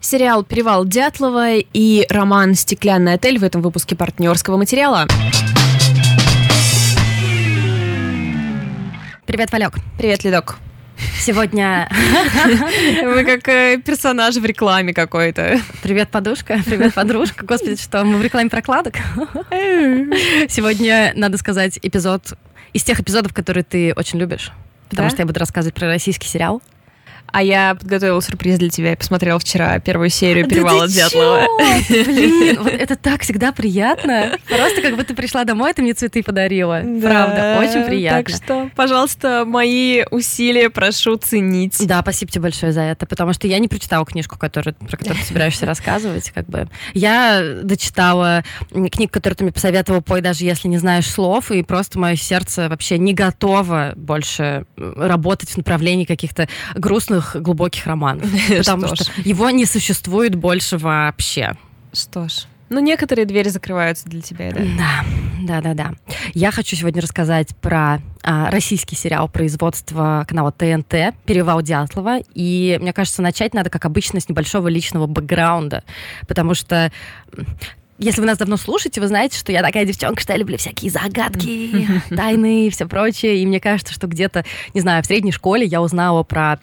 Сериал «Перевал Дятлова» и роман «Стеклянный отель» в этом выпуске партнерского материала. Привет, Валек. Привет, Ледок. Сегодня... Мы как э, персонаж в рекламе какой-то. Привет, подушка. Привет, подружка. Господи, что, мы в рекламе прокладок? Сегодня, надо сказать, эпизод из тех эпизодов, которые ты очень любишь. Потому Да? что я буду рассказывать про российский сериал. А я подготовила сюрприз для тебя. Я посмотрела вчера первую серию Да «Перевала ты Дятлова». Блин, вот это так всегда приятно. Просто как будто пришла домой, ты мне цветы подарила. Правда, очень приятно. Так что, пожалуйста, мои усилия прошу ценить. Да, спасибо тебе большое за это, потому что я не прочитала книжку, которую, про которую ты собираешься рассказывать. Как бы. Я дочитала книгу, которую ты мне посоветовал, «Пой, даже если не знаешь слов», и просто мое сердце вообще не готово больше работать в направлении каких-то грустных, глубоких романов. Потому Что что, его не существует больше вообще. Что ж. Ну, некоторые двери закрываются для тебя, да? Да, да, да, да. Я хочу сегодня рассказать про а, российский сериал производства канала ТНТ «Перевал Дятлова». И мне кажется, начать надо, как обычно, с небольшого личного бэкграунда, потому что если вы нас давно слушаете, вы знаете, что я такая девчонка, что я люблю всякие загадки, тайны и все прочее. И мне кажется, что где-то, не знаю, в средней школе я узнала про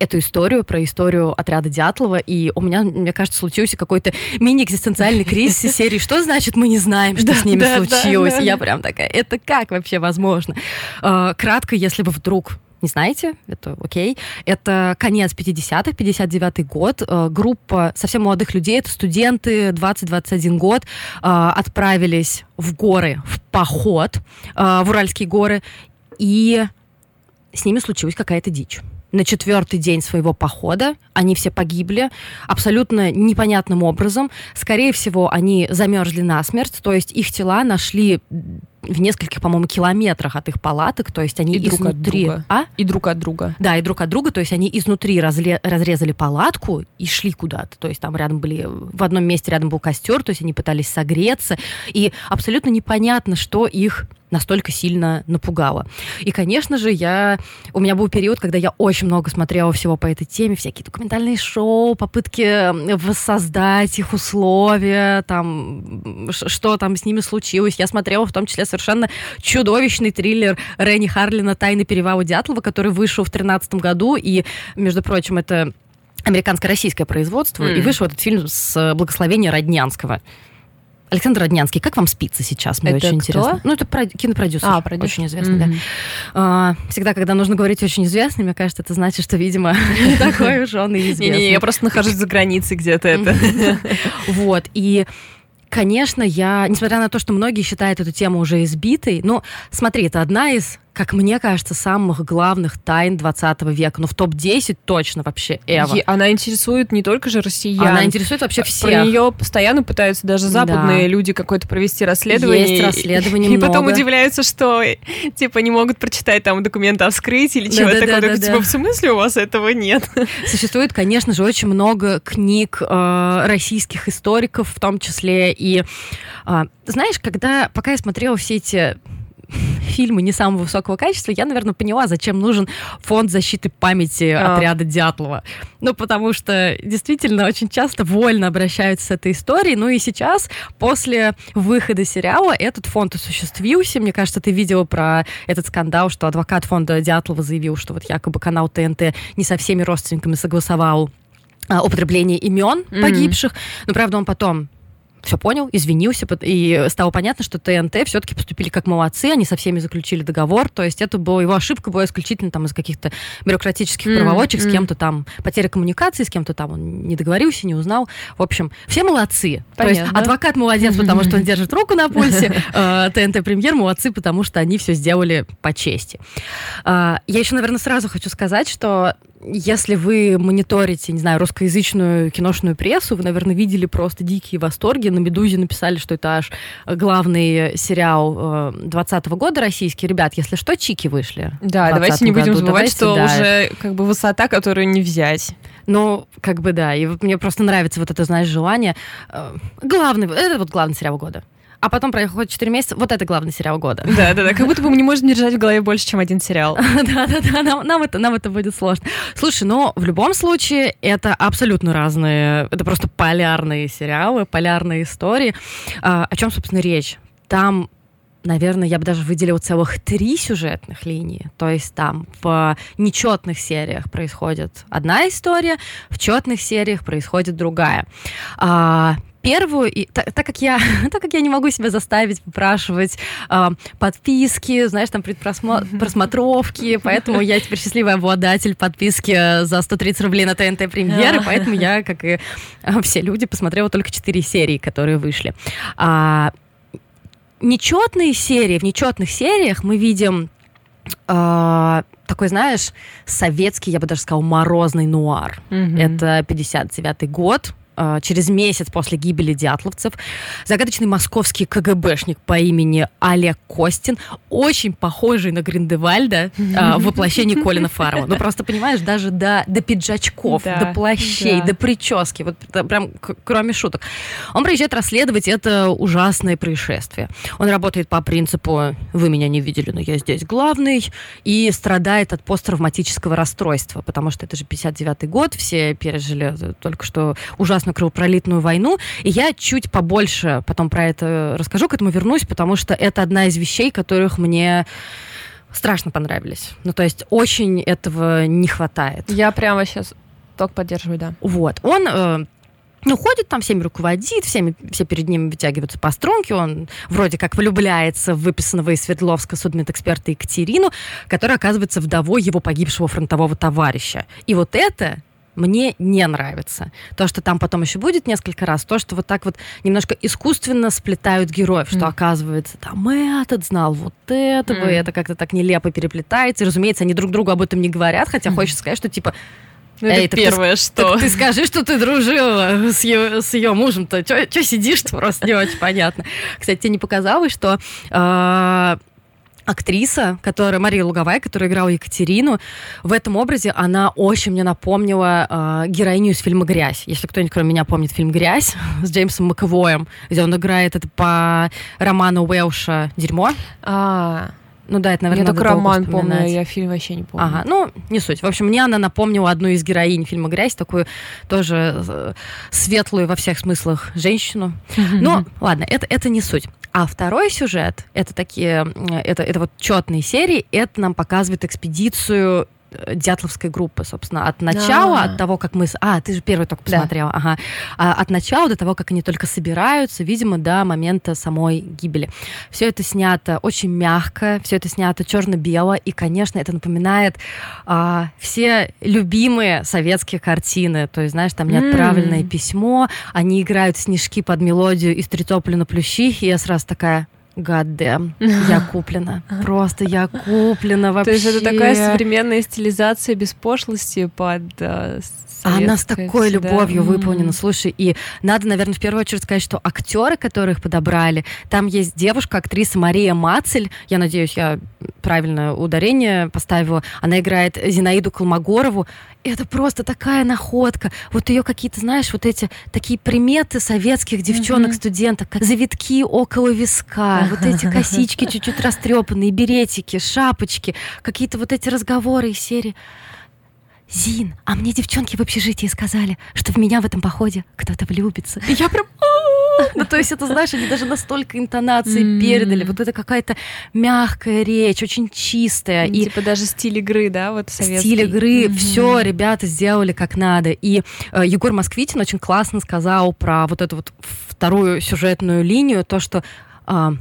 эту историю, про историю отряда Дятлова, и у меня, мне кажется, случился какой-то мини-экзистенциальный кризис из серии «Что значит мы не знаем, что Да, с ними да, случилось?» да. Я прям такая, это как вообще возможно? Э, Кратко, если вы вдруг не знаете, это окей. Это конец 50-х, 59-й год. Э, Группа совсем молодых людей, это студенты, 20-21 год, э, отправились в горы, в поход, в Уральские горы, и с ними случилась какая-то дичь. На четвертый день своего похода они все погибли абсолютно непонятным образом. Скорее всего, они замерзли насмерть, то есть их тела нашли в нескольких, по-моему, километрах от их палаток, то есть они И друг от изнутри... друга. А? И друг от друга. Да, и друг от друга, то есть они изнутри разле- разрезали палатку и шли куда-то. То есть там рядом были, в одном месте рядом был костер, то есть они пытались согреться. И абсолютно непонятно, что их настолько сильно напугало. И, конечно же, я... У меня был период, когда я очень много смотрела всего по этой теме, всякие документальные шоу, попытки воссоздать их условия, там, что там с ними случилось. Я смотрела в том числе совершенно чудовищный триллер Ренни Харлина «Тайны перевала Дятлова», который вышел в 2013 году, и, между прочим, это американско-российское производство, М. и вышел этот фильм с благословения Роднянского. Александр Роднянский, как вам спится сейчас? Мне Это очень кто? интересно. Ну, это про- кинопродюсер. А, продюсер. Очень известный, да. Мгм. А, Всегда, когда нужно говорить очень известный, мне кажется, это значит, что, видимо, не такой уж он и известный. Не-не, я просто нахожусь за границей где-то это. Вот, и Конечно, я, несмотря на то, что многие считают эту тему уже избитой, но смотри, это одна из, как мне кажется, самых главных тайн 20 века. Ну, в топ-10 точно вообще Эва. Она интересует не только же россиян. Она интересует вообще всех. Про нее постоянно пытаются даже западные Да. люди какое-то провести расследование. Есть И- расследование И потом много. удивляются, что типа не могут прочитать там документы о вскрытии или чего-то такого. Да-да-да-да-да. Такой, Типа, в смысле у вас этого нет? Существует, конечно же, очень много книг э, российских историков, в том числе и э, знаешь, когда пока я смотрела все эти фильмы не самого высокого качества, я, наверное, поняла, зачем нужен фонд защиты памяти А. отряда Дятлова. Ну, потому что действительно очень часто вольно обращаются с этой историей. Ну и сейчас, после выхода сериала, этот фонд осуществился. Мне кажется, ты видела про этот скандал, что адвокат фонда Дятлова заявил, что вот якобы канал ТНТ не со всеми родственниками согласовал а, употребление имен Мгм. погибших. Но, правда, он потом все понял, извинился, и стало понятно, что ТНТ все-таки поступили как молодцы, они со всеми заключили договор, то есть это была его ошибка была исключительно там из каких-то бюрократических проволочек, с м. кем-то там потеря коммуникации, с кем-то там он не договорился, не узнал. В общем, все молодцы. То есть Понятно. адвокат молодец, потому что он держит руку на пульсе, э, ТНТ премьер молодцы, потому что они все сделали по чести. А, Я еще, наверное, сразу хочу сказать, что если вы мониторите, не знаю, русскоязычную киношную прессу, вы, наверное, видели просто дикие восторги. На «Медузе» написали, что это аж главный сериал 20 года российский. Ребят, если что, чики вышли. Да, давайте не 20 будем году. забывать, Давайте, что да. уже как бы высота, которую не взять. Ну, как бы да. И вот мне просто нравится вот это, знаешь, желание. э, Главный, это вот главный сериал года. А потом проходит 4 месяца. Вот это главный сериал года. Да, да, да. Как будто бы мы не можем держать в голове больше, чем один сериал. Да, да, да. Нам, нам, это, нам это будет сложно. Слушай, но в любом случае это абсолютно разные, это просто полярные сериалы, полярные истории. А, о чем, собственно, речь? Там наверное, я бы даже выделила целых три сюжетных линии. То есть там в нечетных сериях происходит одна история, в четных сериях происходит другая. А, первую, и, так, так, как я, так как я не могу себя заставить попрашивать э, подписки, знаешь, там предпросмотровки, поэтому я теперь счастливый обладатель подписки за 130 рублей на ТНТ премьеры, поэтому я, как и э, все люди, посмотрела только 4 серии, которые вышли. А, нечетные серии, в нечетных сериях мы видим э, такой, знаешь, советский, я бы даже сказала, морозный нуар. Mm-hmm. Это 59-й год, а, через месяц после гибели дятловцев, загадочный московский КГБшник по имени Олег Костин, очень похожий на Гриндевальда а, в воплощении Колина Фаррелла. Ну, просто, понимаешь, даже до, до пиджачков, да, до плащей, да. до прически, вот прям кроме шуток. Он приезжает расследовать это ужасное происшествие. Он работает по принципу «вы меня не видели, но я здесь главный», и страдает от посттравматического расстройства, потому что это же 59-й год, все пережили только что ужасно ужасную кровопролитную войну. И я чуть побольше потом про это расскажу, к этому вернусь, потому что это одна из вещей, которых мне страшно понравились. Ну, то есть очень этого не хватает. Я прямо сейчас только поддерживаю, да. Вот. Он э, ну, ходит там, всеми руководит, всеми, все перед ним вытягиваются по струнке, он вроде как влюбляется в выписанного из Свердловска судмедэксперта Екатерину, которая оказывается вдовой его погибшего фронтового товарища. И вот это мне не нравится. То, что там потом еще будет несколько раз, то, что вот так вот немножко искусственно сплетают героев, что mm. оказывается, там этот знал вот этого, mm. и это как-то так нелепо переплетается. И, разумеется, они друг другу об этом не говорят, хотя mm. хочется сказать, что типа ну, это Эй, первое, ты, что... Так ты скажи, что ты дружила с ее, с ее мужем-то. Че сидишь-то? Просто не очень понятно. Кстати, тебе не показалось, что э, актриса, которая Мария Луговая, которая играла Екатерину, в этом образе она очень мне напомнила э, героиню из фильма «Грязь». Если кто-нибудь, кроме меня, помнит фильм «Грязь» с Джеймсом Маковоем, где он играет это по роману Уэлша «Дерьмо». А, ну да, это, наверное, Я только роман помню, я фильм вообще не помню. Ага, ну, не суть. В общем, мне она напомнила одну из героинь фильма «Грязь», такую тоже э, светлую во всех смыслах женщину. Но, ладно, это, это не суть. А второй сюжет, это такие, это, это вот четные серии, это нам показывает экспедицию Дятловской группы, собственно, от начала, А-а-а. от того, как мы... А, ты же первый только посмотрела, да. ага. А, от начала до того, как они только собираются, видимо, до момента самой гибели. Все это снято очень мягко, все это снято черно-бело, и, конечно, это напоминает а, все любимые советские картины, то есть, знаешь, там неотправленное mm. письмо, они играют снежки под мелодию из «Тритополя на плющи», и я сразу такая Гаддем, я куплена. Просто я куплена вообще. То есть это такая современная стилизация без пошлости под э, она с такой всегда. любовью выполнена. Слушай, и надо, наверное, в первую очередь сказать, что актеры, которых подобрали, там есть девушка, актриса Мария Мацель. Я надеюсь, я правильное ударение поставила. Она играет Зинаиду Колмогорову. Это просто такая находка. Вот ее какие-то, знаешь, вот эти такие приметы советских девчонок-студенток, как завитки около виска, вот эти косички чуть-чуть растрепанные, беретики, шапочки, какие-то вот эти разговоры из серии Зин, а мне девчонки в общежитии сказали, что в меня в этом походе кто-то влюбится. И я прям... Ну, то есть это, знаешь, они даже настолько интонации передали. Вот это какая-то мягкая речь, очень чистая. И типа даже стиль игры, да, вот советский. Стиль игры, все ребята сделали как надо. И э, Егор Москвитин очень классно сказал про вот эту вот вторую сюжетную линию, то, что а,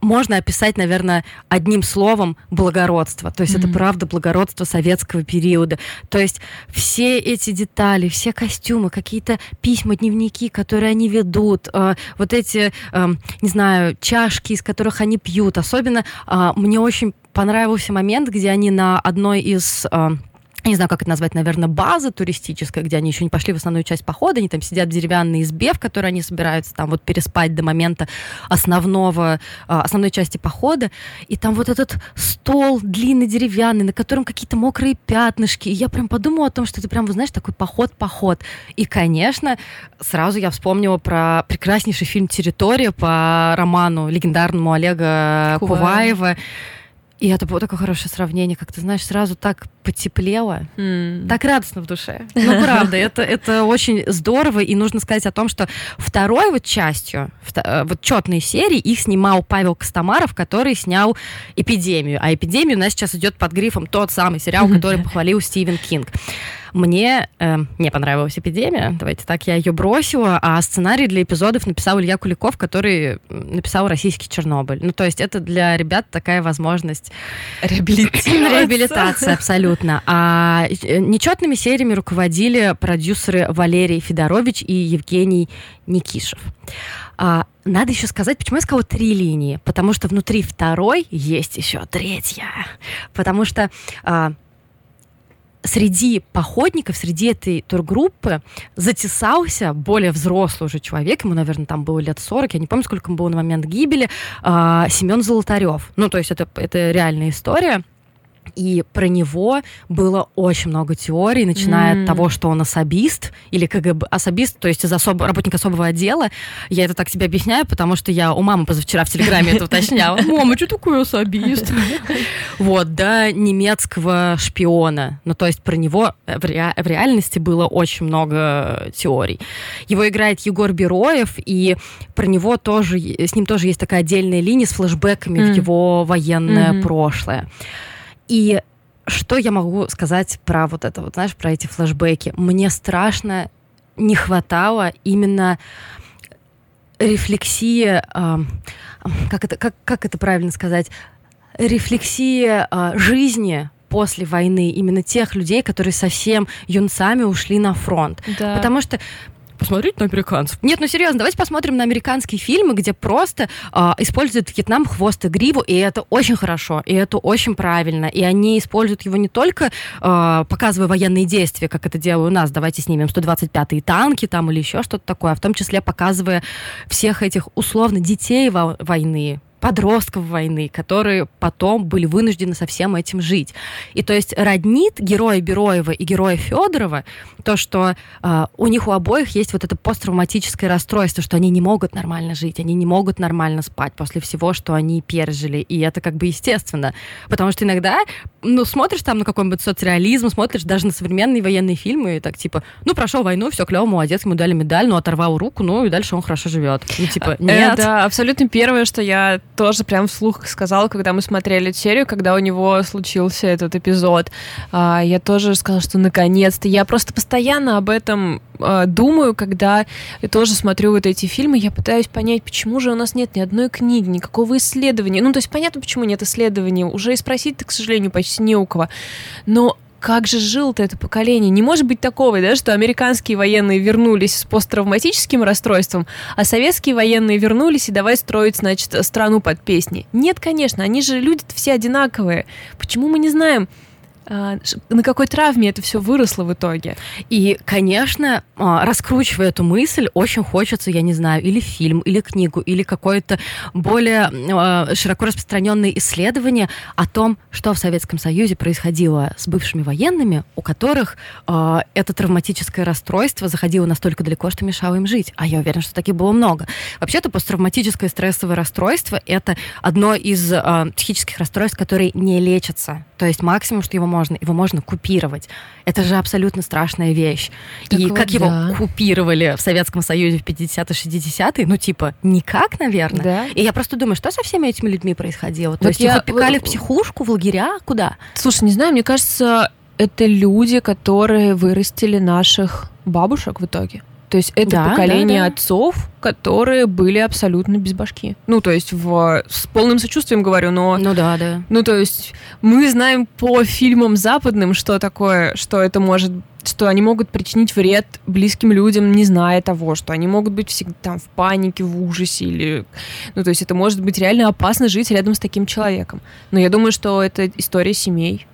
можно описать, наверное, одним словом благородство. То есть mm-hmm. это правда благородство советского периода. То есть все эти детали, все костюмы, какие-то письма, дневники, которые они ведут, э, вот эти, э, не знаю, чашки, из которых они пьют. Особенно э, мне очень понравился момент, где они на одной из... Э, не знаю, как это назвать, наверное, база туристическая, где они еще не пошли в основную часть похода, они там сидят в деревянной избе, в которой они собираются там вот переспать до момента основного, а, основной части похода, и там вот этот стол длинный деревянный, на котором какие-то мокрые пятнышки, и я прям подумала о том, что это прям, вы знаешь, такой поход-поход. И, конечно, сразу я вспомнила про прекраснейший фильм «Территория» по роману легендарному Олега Куваева. Куваева и это было такое хорошее сравнение, как ты знаешь, сразу так потеплело, mm. так радостно в душе. Ну, правда, это, это очень здорово, и нужно сказать о том, что второй вот частью, э, вот четной серии, их снимал Павел Костомаров, который снял «Эпидемию», а «Эпидемию» у нас сейчас идет под грифом тот самый сериал, который похвалил Стивен Кинг. Мне э, не понравилась эпидемия, давайте так, я ее бросила, а сценарий для эпизодов написал Илья Куликов, который написал российский Чернобыль. Ну, то есть это для ребят такая возможность реабилитироваться. Реабилитация, абсолютно. А э, нечетными сериями руководили продюсеры Валерий Федорович и Евгений Никишев. А, надо еще сказать, почему я сказала три линии. Потому что внутри второй есть еще третья. Потому что а, среди походников, среди этой тургруппы затесался более взрослый уже человек, ему, наверное, там было лет 40, я не помню, сколько ему было на момент гибели, э, Семен Золотарев. Ну, то есть это, это реальная история. И про него было очень много теорий, начиная mm. от того, что он особист или КГБ, особист, то есть из особо, работник особого отдела. Я это так себе объясняю, потому что я у мамы позавчера в Телеграме это уточняла. Мама, что такое особист? Вот, да, немецкого шпиона. Ну, то есть про него в, ре... в реальности было очень много теорий. Его играет Егор Бероев, и про него тоже, с ним тоже есть такая отдельная линия с флэшбэками mm. в его военное mm-hmm. прошлое. И что я могу сказать про вот это, вот, знаешь, про эти флешбеки? Мне страшно не хватало именно рефлексии, э, как, это, как, как это правильно сказать, рефлексии э, жизни после войны именно тех людей, которые совсем юнцами ушли на фронт. Да. Потому что посмотреть на американцев. Нет, ну серьезно, давайте посмотрим на американские фильмы, где просто э, используют Вьетнам хвост и гриву, и это очень хорошо, и это очень правильно. И они используют его не только э, показывая военные действия, как это делают у нас, давайте снимем 125-е танки там или еще что-то такое, а в том числе показывая всех этих условно детей во войны, подростков войны, которые потом были вынуждены со всем этим жить. И то есть роднит героя Бероева и героя Федорова то, что э, у них у обоих есть вот это посттравматическое расстройство, что они не могут нормально жить, они не могут нормально спать после всего, что они пережили. И это как бы естественно. Потому что иногда, ну, смотришь там на какой-нибудь соцреализм, смотришь даже на современные военные фильмы, и так типа, ну, прошел войну, все клево, молодец, ему дали медаль, ну, оторвал руку, ну, и дальше он хорошо живет. Ну, типа, э, нет. Это абсолютно первое, что я тоже прям вслух сказала, когда мы смотрели серию, когда у него случился этот эпизод. А, я тоже сказала, что наконец-то. Я просто постоянно об этом а, думаю, когда я тоже смотрю вот эти фильмы, я пытаюсь понять, почему же у нас нет ни одной книги, никакого исследования. Ну, то есть понятно, почему нет исследований. Уже и спросить-то, к сожалению, почти не у кого. Но как же жило-то это поколение? Не может быть такого, да, что американские военные вернулись с посттравматическим расстройством, а советские военные вернулись и давай строить, значит, страну под песни. Нет, конечно, они же люди все одинаковые. Почему мы не знаем, на какой травме это все выросло в итоге. И, конечно, а, раскручивая эту мысль, очень хочется, я не знаю, или фильм, или книгу, или какое-то более а, широко распространенное исследование о том, что в Советском Союзе происходило с бывшими военными, у которых это травматическое расстройство заходило настолько далеко, что мешало им жить. А я уверена, что таких было много. Вообще-то посттравматическое стрессовое расстройство — это одно из психических расстройств, которые не лечатся. То есть максимум, что его можно, его можно купировать. Это же абсолютно страшная вещь. Так и вот, как да. его купировали в Советском Союзе в 50-60-е, ну, типа, никак, наверное. Да. И я просто думаю, что со всеми этими людьми происходило? Вот То есть я... их отпекали в психушку, в лагеря? Куда? Слушай, не знаю, мне кажется, это люди, которые вырастили наших бабушек в итоге. То есть это да, поколение да, да. отцов, которые были абсолютно без башки. Ну, то есть в, с полным сочувствием говорю, но... Ну да, да. Ну, то есть мы знаем по фильмам западным, что такое, что это может что они могут причинить вред близким людям, не зная того, что они могут быть всегда там в панике, в ужасе или... Ну, то есть это может быть реально опасно жить рядом с таким человеком. Но я думаю, что это история семей.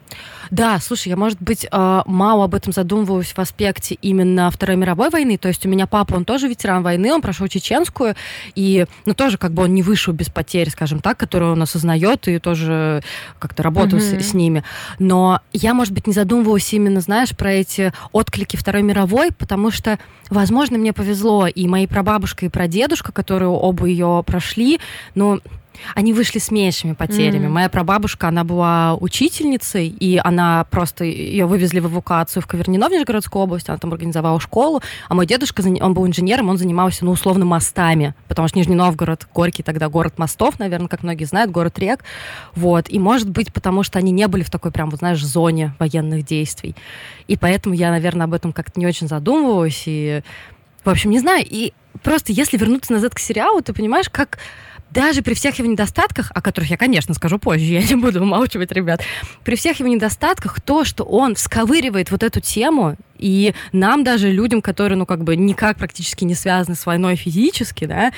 Да, слушай, я, может быть, э, мало об этом задумываюсь в аспекте именно Второй мировой войны. То есть у меня папа, он тоже ветеран войны, он прошел чеченскую, и, ну, тоже как бы он не вышел без потерь, скажем так, которые он осознает и тоже как-то работал mm-hmm. с, с ними. Но я, может быть, не задумывалась именно, знаешь, про эти отклики Второй мировой, потому что, возможно, мне повезло, и мои прабабушка, и прадедушка, которые оба ее прошли, но они вышли с меньшими потерями. Mm. Моя прабабушка, она была учительницей, и она просто ее вывезли в эвакуацию в Ковернино, в Нижегородской области, она там организовала школу, а мой дедушка, он был инженером, он занимался, ну, условно, мостами, потому что Нижний Новгород, Горький тогда город мостов, наверное, как многие знают, город рек, вот, и может быть, потому что они не были в такой прям, вот, знаешь, зоне военных действий, и поэтому я, наверное, об этом как-то не очень задумывалась, и, в общем, не знаю, и просто если вернуться назад к сериалу, ты понимаешь, как даже при всех его недостатках, о которых я, конечно, скажу позже, я не буду умалчивать, ребят, при всех его недостатках, то, что он сковыривает вот эту тему, и нам даже, людям, которые, ну, как бы никак практически не связаны с войной физически, да,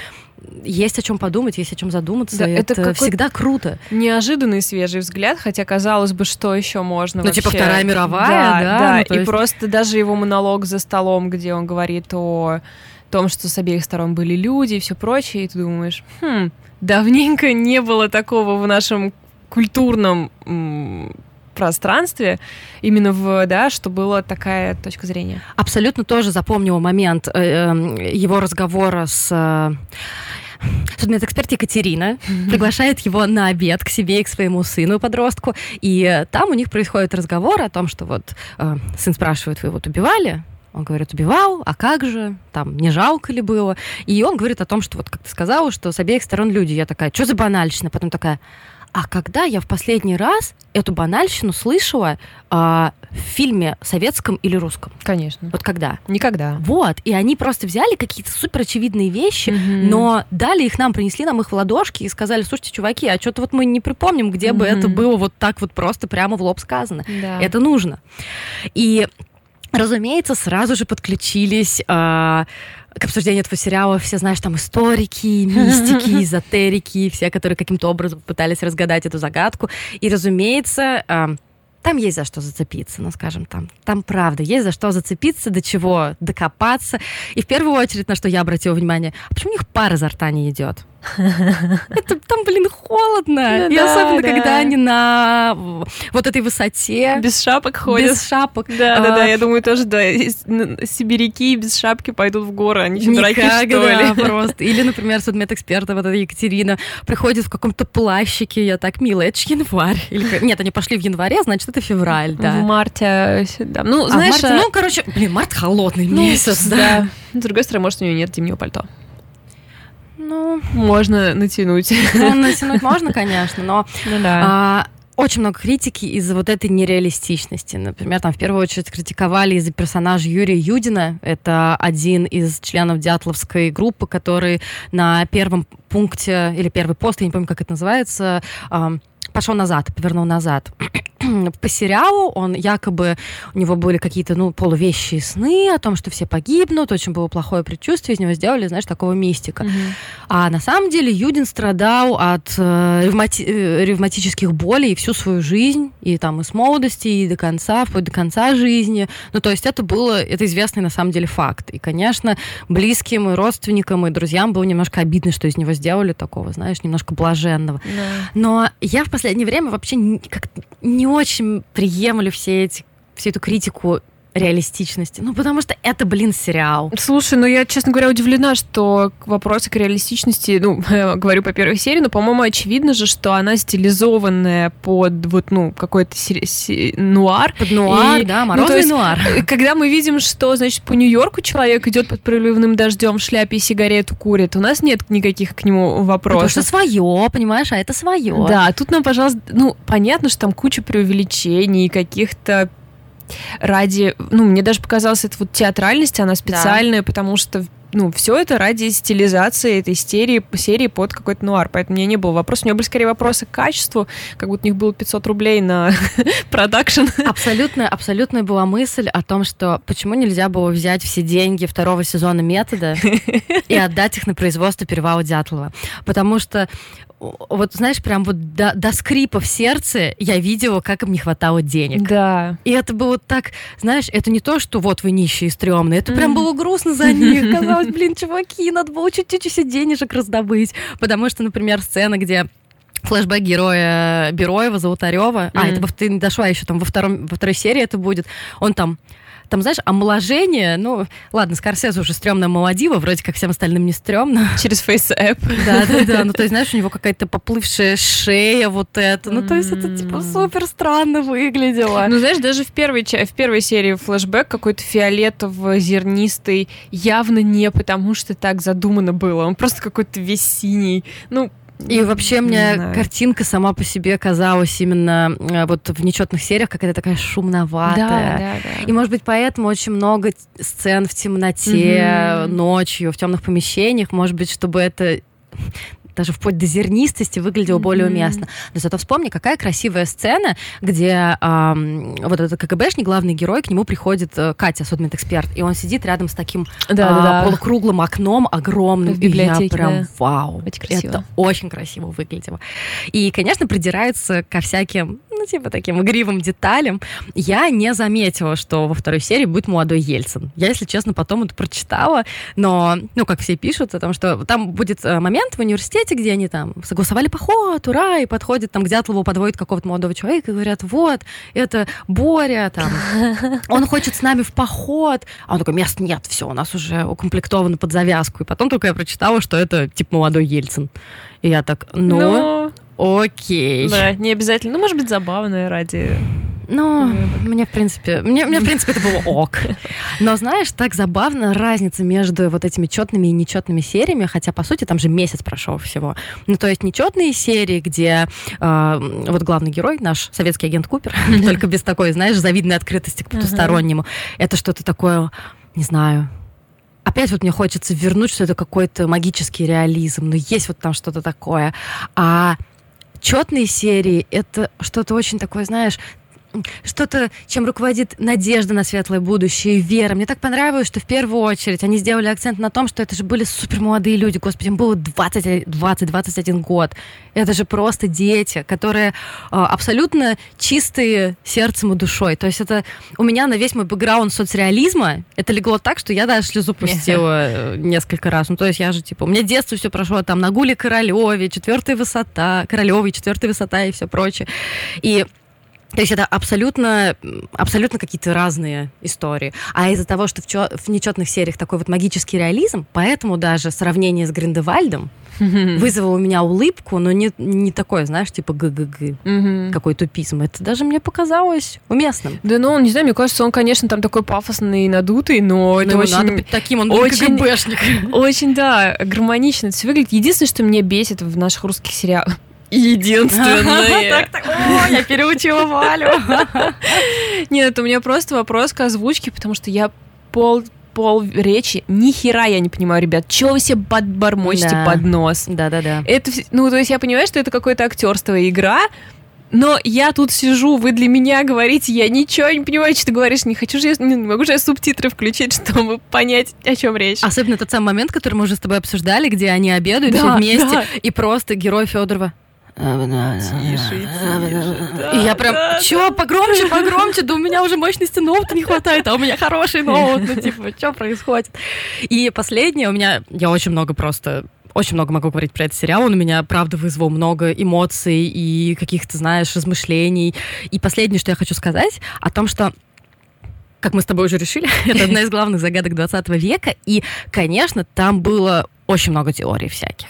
есть о чем подумать, есть о чем задуматься. Да, это это всегда круто. Неожиданный свежий взгляд, хотя казалось бы, что еще можно. Ну, вообще... типа Вторая мировая, да. Да, да. Ну, и есть... просто даже его монолог за столом, где он говорит о том, что с обеих сторон были люди и все прочее, и ты думаешь, хм, давненько не было такого в нашем культурном пространстве, именно в, да, что была такая точка зрения. Абсолютно тоже запомнила момент э, эм, его разговора с э, судмедэксперт Екатерина приглашает его на обед к себе и к своему сыну, подростку, и там у них происходит разговор о том, что вот э, сын спрашивает, вы вот убивали? Он говорит, убивал, а как же, там, не жалко ли было? И он говорит о том, что вот как ты сказала, что с обеих сторон люди. Я такая, что за банальщина? Потом такая, а когда я в последний раз эту банальщину слышала э, в фильме советском или русском? Конечно. Вот когда? Никогда. Вот. И они просто взяли какие-то супер очевидные вещи, mm-hmm. но дали их нам, принесли нам их в ладошки и сказали, слушайте, чуваки, а что-то вот мы не припомним, где mm-hmm. бы это было вот так вот просто прямо в лоб сказано. Да. Это нужно. И Разумеется, сразу же подключились э, к обсуждению этого сериала все, знаешь, там историки, мистики, эзотерики, все, которые каким-то образом пытались разгадать эту загадку. И, разумеется, э, там есть за что зацепиться, ну, скажем, там, там правда есть за что зацепиться, до чего докопаться. И в первую очередь, на что я обратила внимание, а почему у них пар изо рта не идет? Это там, блин, холодно. Ну, и да, особенно, да. когда они на вот этой высоте. Без шапок ходят. Без шапок. Да, а, да, да. Я думаю, тоже, да, сибиряки без шапки пойдут в горы. Они что, дураки, что ли? просто. Или, например, судмедэксперта, вот эта Екатерина, приходит в каком-то плащике. Я так, милая, это же январь. Или, нет, они пошли в январе, значит, это февраль, да. В марте. Да. Ну, а знаешь... Марте, ну, короче, блин, март холодный ну, месяц, да. С другой стороны, может, у нее нет зимнего пальто. Ну, можно натянуть. Ну, натянуть можно, конечно, но ну, да. а, очень много критики из-за вот этой нереалистичности. Например, там в первую очередь критиковали из-за персонажа Юрия Юдина. Это один из членов Дятловской группы, который на первом пункте, или первый пост, я не помню, как это называется, пошел назад, повернул назад. По сериалу он якобы, у него были какие-то, ну, полувещие сны о том, что все погибнут, очень было плохое предчувствие, из него сделали, знаешь, такого мистика. Mm-hmm. А на самом деле Юдин страдал от э, ревмати- э, ревматических болей всю свою жизнь, и там и с молодости, и до конца, вплоть до конца жизни. Ну, то есть это было, это известный на самом деле факт. И, конечно, близким, и родственникам, и друзьям было немножко обидно, что из него сделали такого, знаешь, немножко блаженного. Yeah. Но я в последнее последнее время вообще как не очень приемлю все эти всю эту критику реалистичности. Ну, потому что это, блин, сериал. Слушай, ну я, честно говоря, удивлена, что к вопросу к реалистичности, ну, говорю по первой серии, но, по-моему, очевидно же, что она стилизованная под вот, ну, какой-то нуар. Под нуар, и, да, морозный ну, есть, нуар. Э, когда мы видим, что, значит, по Нью-Йорку человек идет под проливным дождем в шляпе и сигарету курит, у нас нет никаких к нему вопросов. Потому что свое, понимаешь, а это свое. Да, тут нам, пожалуйста, ну, понятно, что там куча преувеличений, каких-то ради... Ну, мне даже показалось, это вот театральность, она специальная, да. потому что ну, все это ради стилизации этой серии, серии под какой-то нуар. Поэтому у меня не было вопросов. У меня были скорее вопросы к качеству, как будто у них было 500 рублей на продакшн. Абсолютно, абсолютно была мысль о том, что почему нельзя было взять все деньги второго сезона метода и отдать их на производство Перевала Дятлова. Потому что вот знаешь, прям вот до, до скрипа в сердце я видела, как им не хватало денег. Да. И это было так, знаешь, это не то, что вот вы нищие и стрёмные, это mm. прям было грустно за них. Казалось, блин, чуваки, надо было чуть-чуть еще денежек раздобыть. Потому что, например, сцена, где флешбэк героя Бероева, Золотарева. Mm-hmm. А, это ты не дошла еще там во, втором, во второй серии это будет. Он там там, знаешь, омоложение, ну, ладно, Скорсезе уже стрёмно молодила, вроде как всем остальным не стрёмно. Через FaceApp. Да-да-да, ну, то есть, знаешь, у него какая-то поплывшая шея вот это, ну, то есть это, типа, супер странно выглядело. Ну, знаешь, даже в первой, в первой серии флешбэк какой-то фиолетово-зернистый явно не потому, что так задумано было, он просто какой-то весь синий, ну, и вообще мне картинка сама по себе казалась именно э, вот в нечетных сериях какая-то такая шумноватая. Да, да, да. И может быть поэтому очень много сцен в темноте, угу. ночью, в темных помещениях, может быть, чтобы это даже вплоть до зернистости выглядело mm-hmm. более уместно. Но зато вспомни, какая красивая сцена, где э, вот этот КГБшник, главный герой, к нему приходит э, Катя, судмедэксперт, и он сидит рядом с таким да, э, да, да. полукруглым окном, огромным. В библиотеке, и я прям, да. вау, очень красиво. это очень красиво выглядело. И, конечно, придирается ко всяким, ну, типа таким игривым деталям. Я не заметила, что во второй серии будет молодой Ельцин. Я, если честно, потом это прочитала, но, ну, как все пишут, потому что там будет э, момент в университете, знаете, где они там согласовали поход, ура, и подходят там к Дятлову, подводят какого-то молодого человека и говорят, вот, это Боря, там, он хочет с нами в поход. А он такой, мест нет, все, у нас уже укомплектовано под завязку. И потом только я прочитала, что это, типа, молодой Ельцин. И я так, ну, Но... Ну. окей. Да, не обязательно. Ну, может быть, забавно ради ну, мне, в принципе, мне, мне, в принципе, это было ок. Но, знаешь, так забавно разница между вот этими четными и нечетными сериями, хотя, по сути, там же месяц прошел всего. Ну, то есть нечетные серии, где э, вот главный герой, наш советский агент Купер, только без такой, знаешь, завидной открытости к потустороннему, это что-то такое, не знаю, опять вот мне хочется вернуть, что это какой-то магический реализм, но есть вот там что-то такое. А четные серии это что-то очень такое, знаешь, что-то, чем руководит надежда на светлое будущее, вера. Мне так понравилось, что в первую очередь они сделали акцент на том, что это же были супер молодые люди. Господи, им было 20-21 год. Это же просто дети, которые э, абсолютно чистые сердцем и душой. То есть это у меня на весь мой бэкграунд соцреализма это легло так, что я даже слезу пустила э, несколько раз. Ну, то есть я же, типа, у меня детство все прошло там на Гуле Королеве, четвертая высота, Королевой, четвертая высота и все прочее. И то есть это абсолютно, абсолютно какие-то разные истории. А из-за того, что в, чё, в нечетных сериях такой вот магический реализм, поэтому даже сравнение с Гриндевальдом вызвало у меня улыбку, но не, не такое, знаешь, типа ГГГ, какой тупизм. Это даже мне показалось уместным. Да, ну, не знаю, мне кажется, он, конечно, там такой пафосный и надутый, но это ну, очень... Надо быть таким, он очень, КГБшник. Очень, да, гармонично это все выглядит. Единственное, что меня бесит в наших русских сериалах, так, о, я переучила Валю. Нет, у меня просто вопрос к озвучке, потому что я пол пол речи, ни хера я не понимаю, ребят, что вы себе подбормочете да. под нос? Да-да-да. Это, ну, то есть я понимаю, что это какое-то актерство игра, но я тут сижу, вы для меня говорите, я ничего не понимаю, что ты говоришь, не хочу же я, не могу же я субтитры включить, чтобы понять, о чем речь. Особенно тот самый момент, который мы уже с тобой обсуждали, где они обедают да, все вместе, да. и просто герой Федорова. И я прям, чё, погромче, погромче, да у меня уже мощности ноута не хватает, а у меня хороший ноут, ну типа, что происходит? И последнее у меня, я очень много просто очень много могу говорить про этот сериал. Он у меня, правда, вызвал много эмоций и каких-то, знаешь, размышлений. И последнее, что я хочу сказать, о том, что как мы с тобой уже решили, это одна из главных загадок 20 века. И, конечно, там было очень много теорий всяких.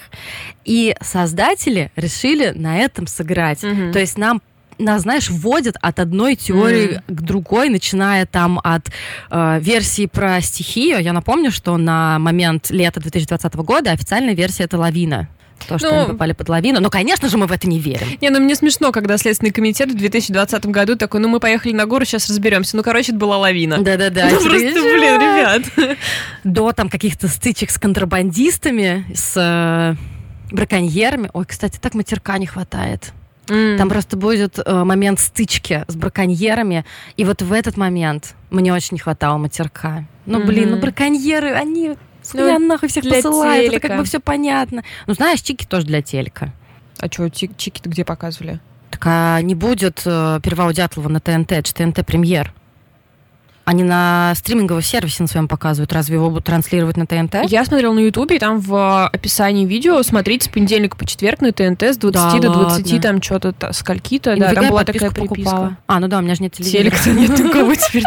И создатели решили на этом сыграть. Mm-hmm. То есть нам нас, знаешь, вводят от одной теории mm. к другой, начиная там от э, версии про стихию. Я напомню, что на момент лета 2020 года официальная версия это лавина. То, что Ну, они попали под лавину. Но, конечно же, мы в это не верим. Не, ну мне смешно, когда Следственный комитет в 2020 году такой, ну мы поехали на гору, сейчас разберемся. Ну, короче, это была лавина. Да-да-да. Ну, просто, блин, ребят. До там каких-то стычек с контрабандистами, с э, браконьерами. Ой, кстати, так матерка не хватает. Там просто будет э, момент стычки с браконьерами, и вот в этот момент мне очень не хватало матерка. Ну, блин, ну браконьеры, они Ну, ну, нахуй всех для посылают, это как телека. бы все понятно. Ну, знаешь, чики тоже для телька. А что, чики-то где показывали? Так а не будет э, Перевала Дятлова на ТНТ, это же ТНТ премьер. Они на стриминговом сервисе на своем показывают. Разве его будут транслировать на ТНТ? Я смотрела на Ютубе, и там в описании видео смотрите с понедельника по четверг на ТНТ с 20 Да до 20, ладно. там что-то скольки-то. И Да, там была такая приписка. покупала? А, ну да, у меня же нет телевизора. Телек-то нет такого теперь.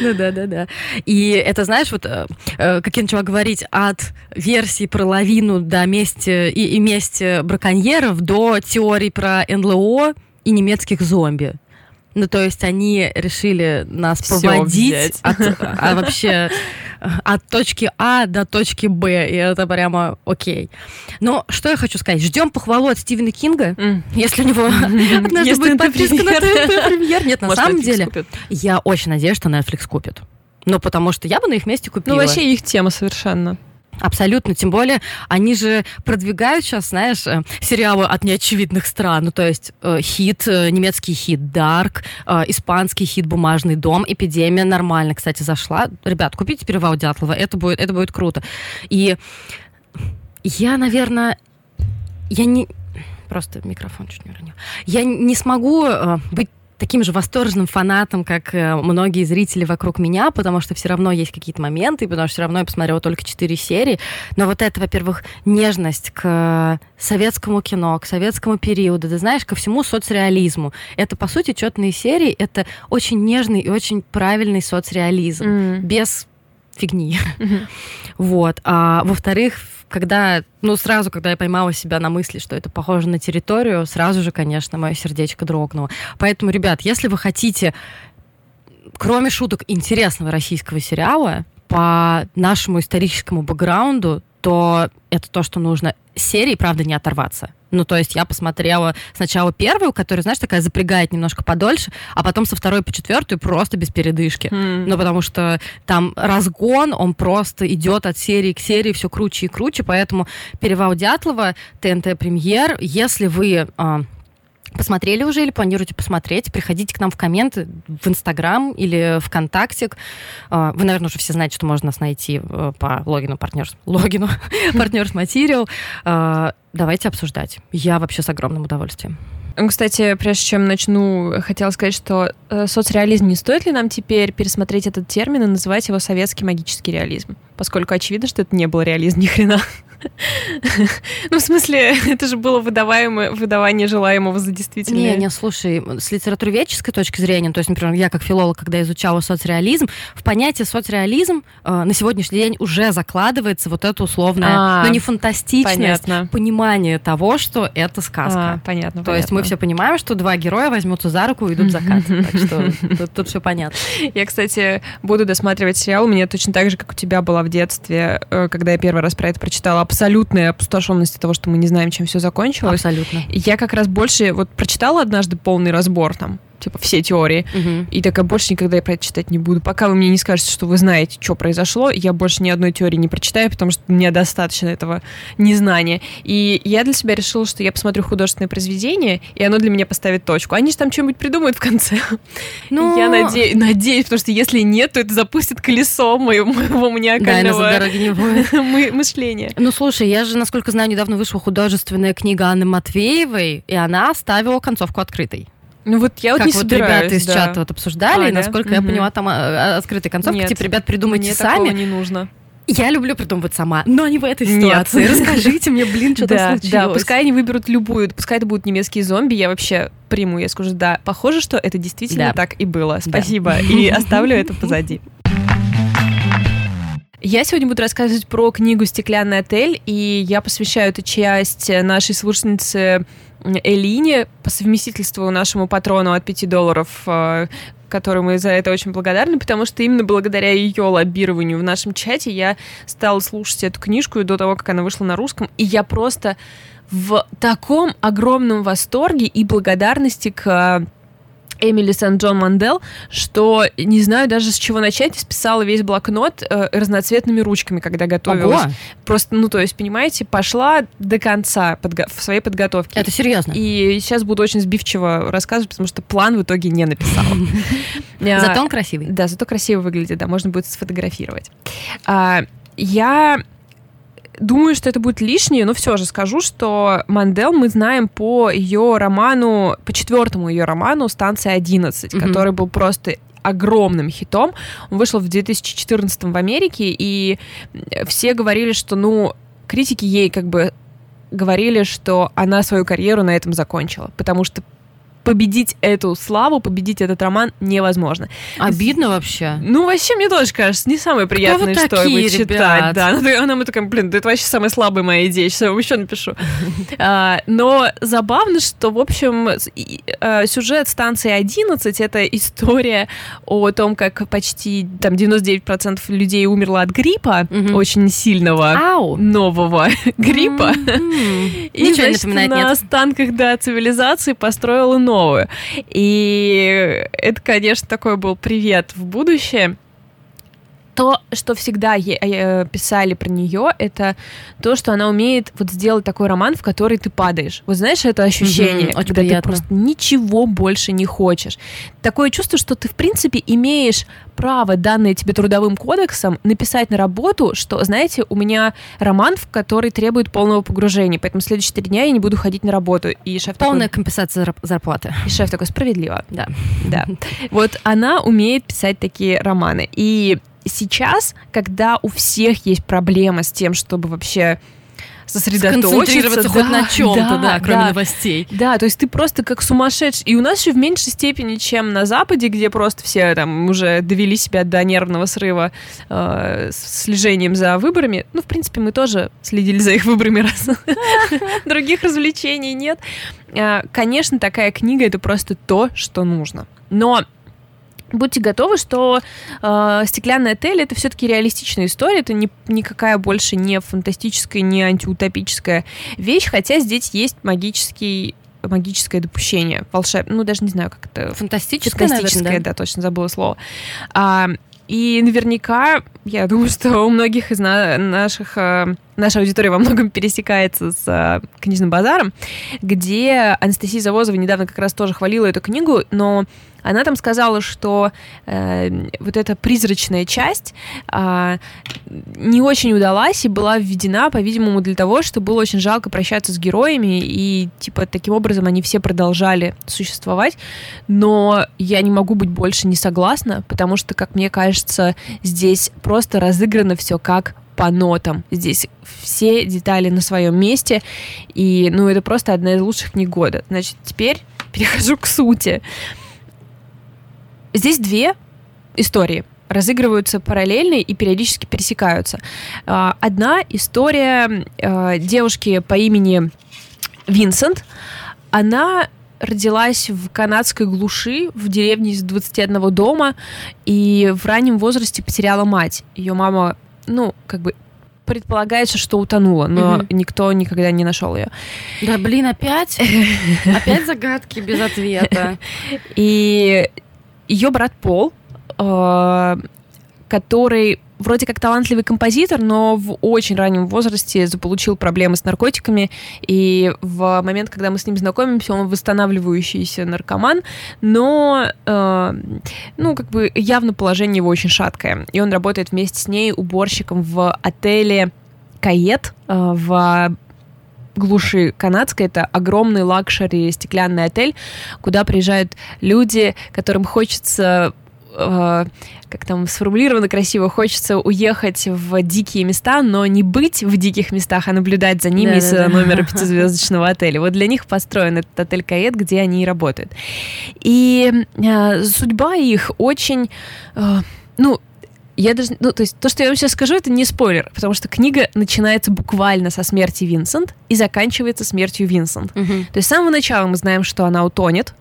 Ну да, да, да. И это, знаешь, вот э, э, как я начала говорить, от версии про лавину до мести и, и мести браконьеров до теорий про НЛО и немецких зомби. Ну, то есть они решили нас Всё поводить от, а вообще от точки А до точки Б, и это прямо окей. Но что я хочу сказать? Ждем похвалу от Стивена Кинга, М. если у него однажды Если будет подписка на. ТНТ премьер. Нет, на Может, самом Netflix деле, купит. я очень надеюсь, что Netflix купит. Ну, потому что я бы на их месте купила. Ну, вообще их тема совершенно. Абсолютно. Тем более, они же продвигают сейчас, знаешь, э, сериалы от неочевидных стран. Ну, то есть э, хит, э, немецкий хит Dark, э, испанский хит Бумажный дом, Эпидемия нормально, кстати, зашла. Ребят, купите Перевал Дятлова, это будет, это будет круто. И я, наверное, я не... Просто микрофон чуть не уронил. Я не смогу э, быть таким же восторженным фанатом, как э, многие зрители вокруг меня, потому что все равно есть какие-то моменты, потому что все равно я посмотрела только 4 серии. Но вот это, во-первых, нежность к советскому кино, к советскому периоду, ты знаешь, ко всему соцреализму. Это, по сути, четные серии, это очень нежный и очень правильный соцреализм, М. без фигни. Вот. А во-вторых, когда, ну, сразу, когда я поймала себя на мысли, что это похоже на территорию, сразу же, конечно, мое сердечко дрогнуло. Поэтому, ребят, если вы хотите, кроме шуток, интересного российского сериала по нашему историческому бэкграунду, то это то, что нужно. Серии, правда, не оторваться. Ну, то есть я посмотрела сначала первую, которая, знаешь, такая запрягает немножко подольше, а потом со второй по четвертую просто без передышки. М. Ну, потому что там разгон, он просто идет от серии к серии все круче и круче, поэтому «Перевал Дятлова», ТНТ «Премьер», если вы а, посмотрели уже или планируете посмотреть, приходите к нам в комменты в Инстаграм или ВКонтакте. А, Вы, наверное, уже все знаете, что можно нас найти э, по логину партнерс, логину партнерс материал. Давайте обсуждать. Я вообще с огромным удовольствием. Кстати, прежде чем начну, хотела сказать, что э, соцреализм не стоит ли нам теперь пересмотреть этот термин и называть его советский магический реализм? Поскольку очевидно, что это не был реализм ни хрена. Ну, в смысле, это же было выдаваемое, выдавание желаемого за действительное. Не, не, слушай, с литературоведческой точки зрения, то есть, например, я как филолог, когда изучала соцреализм, в понятие соцреализм э, на сегодняшний день уже закладывается вот это условное, А, но не фантастичность, Понятно. понимание того, что это сказка. А, понятно, То есть мы понятно. все понимаем, что два героя возьмутся за руку и идут в закат. Так что тут, тут все понятно. Я, кстати, буду досматривать сериал. У меня точно так же, как у тебя была в детстве, э, когда я первый раз про это прочитала, абсолютная опустошенность от того, что мы не знаем, чем все закончилось. Абсолютно. Я как раз больше вот прочитала однажды полный разбор там, типа все теории, Мгм. и такая больше никогда я про это читать не буду. Пока вы мне не скажете, что вы знаете, что произошло, я больше ни одной теории не прочитаю, потому что мне достаточно этого незнания. И я для себя решила, что я посмотрю художественное произведение, и оно для меня поставит точку. Они же там что-нибудь придумают в конце. Ну, Я наде- надеюсь, потому что если нет, то это запустит колесо моего, моего Да, маниакального дороги не будет. мы- мышления. Ну, слушай, я же, насколько знаю, недавно вышла художественная книга Анны Матвеевой, и она оставила концовку открытой. Ну вот я вот как не вот ребята из да. чата вот обсуждали, А, и да? насколько я Мгм. поняла, там а, а, открытая концовка. Нет. Типа, ребят, придумайте Мне сами. не нужно. Я люблю придумывать сама, но не в этой Нет. ситуации. Расскажите мне, блин, что да, там да, случилось. пускай они выберут любую, пускай это будут немецкие зомби, я вообще приму, я скажу, да, похоже, что это действительно Да. так и было. Да. Спасибо, и оставлю это позади. Я сегодня буду рассказывать про книгу «Стеклянный отель», и я посвящаю эту часть нашей слушательнице Элине по совместительству нашему патрону от 5 долларов, э, которой мы за это очень благодарны, потому что именно благодаря ее лоббированию в нашем чате я стала слушать эту книжку до того, как она вышла на русском, и я просто в таком огромном восторге и благодарности к Эмили Сент-Джон Мандел, что не знаю даже с чего начать, списала весь блокнот э, разноцветными ручками, когда готовилась. Ого. Просто, ну, то есть, понимаете, пошла до конца подго- в своей подготовке. Это серьезно. И сейчас буду очень сбивчиво рассказывать, потому что план в итоге не написала. А, Зато он красивый. Да, зато красиво выглядит, да, можно будет сфотографировать. А, Я думаю, что это будет лишнее, но все же скажу, что Мандел мы знаем по ее роману, по четвертому ее роману «Станция 11», Мгм. который был просто огромным хитом. Он вышел в 2014 в Америке, и все говорили, что, ну, критики ей как бы говорили, что она свою карьеру на этом закончила, потому что победить эту славу, победить этот роман невозможно. Обидно вообще. Ну, вообще, мне тоже кажется, не самое приятное, что такие, читать. ребят? Да, она, она мы такая, блин, да это вообще самая слабая моя идея, сейчас я вам еще напишу. А, но забавно, что, в общем, а, сюжет станции 11 — это история о том, как почти там 99% людей умерло от гриппа, очень сильного, Ау. нового гриппа. М. И, Ничего не напоминает, на нет. останках да, цивилизации построила новую. И это, конечно, такой был привет в будущее. То, что всегда э, писали про нее, это то, что она умеет вот сделать такой роман, в который ты падаешь. Вот знаешь, это ощущение, очень когда приятно. ты просто ничего больше не хочешь. Такое чувство, что ты, в принципе, имеешь право, данное тебе трудовым кодексом, написать на работу, что, знаете, у меня роман, в который требует полного погружения, поэтому следующие три дня я не буду ходить на работу. И шеф Полная такой, компенсация зар- зарплаты. и шеф такой, справедливо. Да. Да. Вот она умеет писать такие романы. И сейчас, когда у всех есть проблема с тем, чтобы вообще сосредоточиться, хоть на да, чем-то, да, кроме да. новостей. Да, то есть ты просто как сумасшедший. И у нас еще в меньшей степени, чем на Западе, где просто все там уже довели себя до нервного срыва э, с слежением за выборами. Ну, в принципе, мы тоже следили за их выборами, раз других развлечений нет. Э, Конечно, такая книга — это просто то, что нужно. Но Будьте готовы, что э, стеклянный отель это все-таки реалистичная история, это не, никакая больше не фантастическая, не антиутопическая вещь, хотя здесь есть магический магическое допущение, волшеб... ну даже не знаю, как это Фантастическое, фантастическое, наверное, да, точно забыла слово. А, и наверняка, я думаю, что у многих из на- наших, э, наша аудитория во многом пересекается с э, книжным базаром, где Анастасия Завозова недавно как раз тоже хвалила эту книгу, но она там сказала, что э, вот эта призрачная часть а, не очень удалась и была введена, по-видимому, для того, что было очень жалко прощаться с героями, и типа таким образом они все продолжали существовать. Но я не могу быть больше не согласна, потому что, как мне кажется, здесь просто разыграно все как по нотам. Здесь все детали на своем месте, и ну это просто одна из лучших книг года. Значит, теперь перехожу к сути. Здесь две истории разыгрываются параллельно и периодически пересекаются. А, Одна история э, девушки по имени Винсент. Она родилась в канадской глуши, в деревне из 21 дома, и в раннем возрасте потеряла мать. Ее мама, ну, как бы предполагается, что утонула, но Мгм. никто никогда не нашел ее. Да, блин, опять? Опять загадки без ответа. И ее брат Пол, э, который вроде как талантливый композитор, но в очень раннем возрасте заполучил проблемы с наркотиками, и в момент, когда мы с ним знакомимся, он восстанавливающийся наркоман, но, э, ну, как бы явно положение его очень шаткое, и он работает вместе с ней уборщиком в отеле Caiette э, в глуши канадской. Это огромный luxury стеклянный отель, куда приезжают люди, которым хочется э, как там сформулировано красиво, хочется уехать в дикие места, но не быть в диких местах, а наблюдать за ними из Да-да-да. номера пятизвездочного отеля. Вот для них построен этот отель Caiette, где они и работают. И э, судьба их очень, э, ну, я даже, ну, то есть то, что я вам сейчас скажу, это не спойлер, потому что книга начинается буквально со смерти Винсент и заканчивается смертью Винсент. Мгм. То есть с самого начала мы знаем, что она утонет,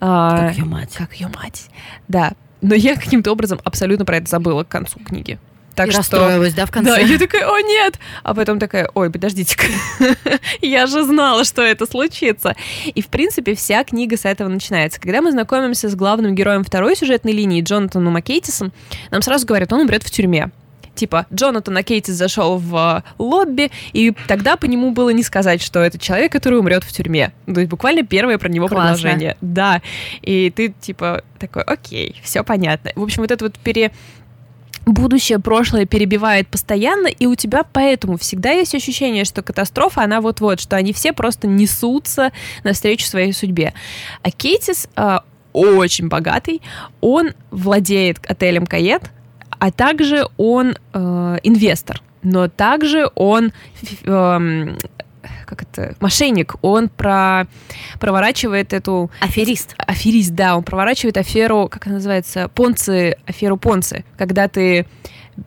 А, Как ее мать. Как ее мать. Да. Но я каким-то образом абсолютно про это забыла к концу книги. Так И что... расстроилась, да, в конце? Да, я такая, о нет! А потом такая, ой, подождите-ка, я же знала, что это случится. И, в принципе, вся книга с этого начинается. Когда мы знакомимся с главным героем второй сюжетной линии, Джонатаном Маккейтисом, нам сразу говорят, он умрет в тюрьме. Типа, Джонатан Акейтис зашел в э, лобби, и тогда по нему было не сказать, что это человек, который умрет в тюрьме. То есть буквально первое про него Классно. предложение. Да. И ты, типа, такой, окей, все понятно. В общем, вот это вот пере будущее, прошлое перебивает постоянно, и у тебя поэтому всегда есть ощущение, что катастрофа, она вот-вот, что они все просто несутся навстречу своей судьбе. А Кейтис э, очень богатый, он владеет отелем Кает, а также он э, инвестор, но также он эм, как это, мошенник, он про, проворачивает эту Аферист. аферист, да, он проворачивает аферу, как она называется, Понци, аферу Понци, когда ты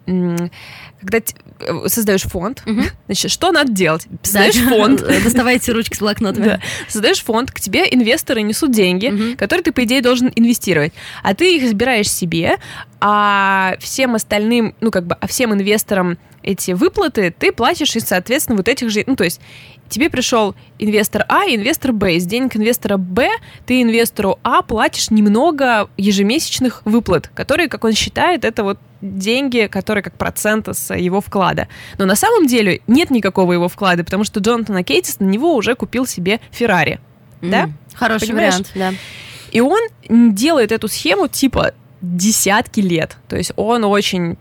когда э, создаешь фонд, Мгм. значит, что надо делать? Создаешь фонд, Доставайте ручки с блокнотами. да, создаешь фонд, к тебе инвесторы несут деньги, Мгм. которые ты, по идее, должен инвестировать. А ты их забираешь себе, а всем остальным, ну, как бы, а всем инвесторам эти выплаты ты платишь из, соответственно, вот этих же, ну, то есть тебе пришел инвестор А и инвестор Б. Из денег инвестора Б ты инвестору А платишь немного ежемесячных выплат, которые, как он считает, это вот деньги, которые как процент с его вклада. Но на самом деле нет никакого его вклада, потому что Джонатан Кейтис на него уже купил себе Феррари. Да? М, Хороший Понимаешь? вариант, да. И он делает эту схему типа десятки лет. То есть он очень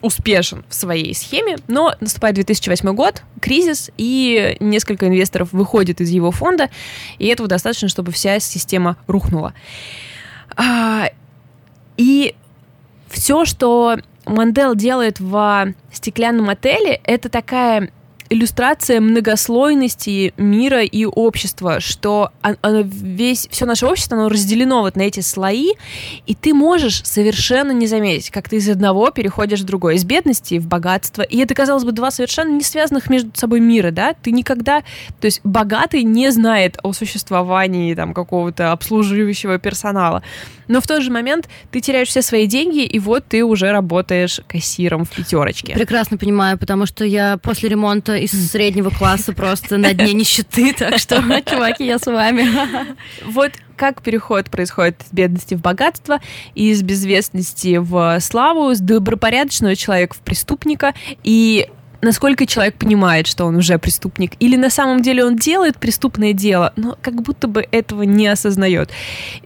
успешен в своей схеме, но наступает 2008 год, кризис, и несколько инвесторов выходит из его фонда, и этого достаточно, чтобы вся система рухнула. А, и все, что Мандел делает в стеклянном отеле, это такая иллюстрация многослойности мира и общества, что он- оно весь, все наше общество, оно разделено вот на эти слои, и ты можешь совершенно не заметить, как ты из одного переходишь в другой, из бедности в богатство. И это, казалось бы, два совершенно не связанных между собой мира, да? Ты никогда... То есть богатый не знает о существовании там какого-то обслуживающего персонала. Но в тот же момент ты теряешь все свои деньги, и вот ты уже работаешь кассиром в пятерочке. Прекрасно понимаю, потому что я после ремонта из среднего класса просто на дне нищеты, так что, чуваки, я с вами. Вот как переход происходит из бедности в богатство, из безвестности в славу, с добропорядочного человека в преступника, и насколько человек понимает, что он уже преступник, или на самом деле он делает преступное дело, но как будто бы этого не осознает.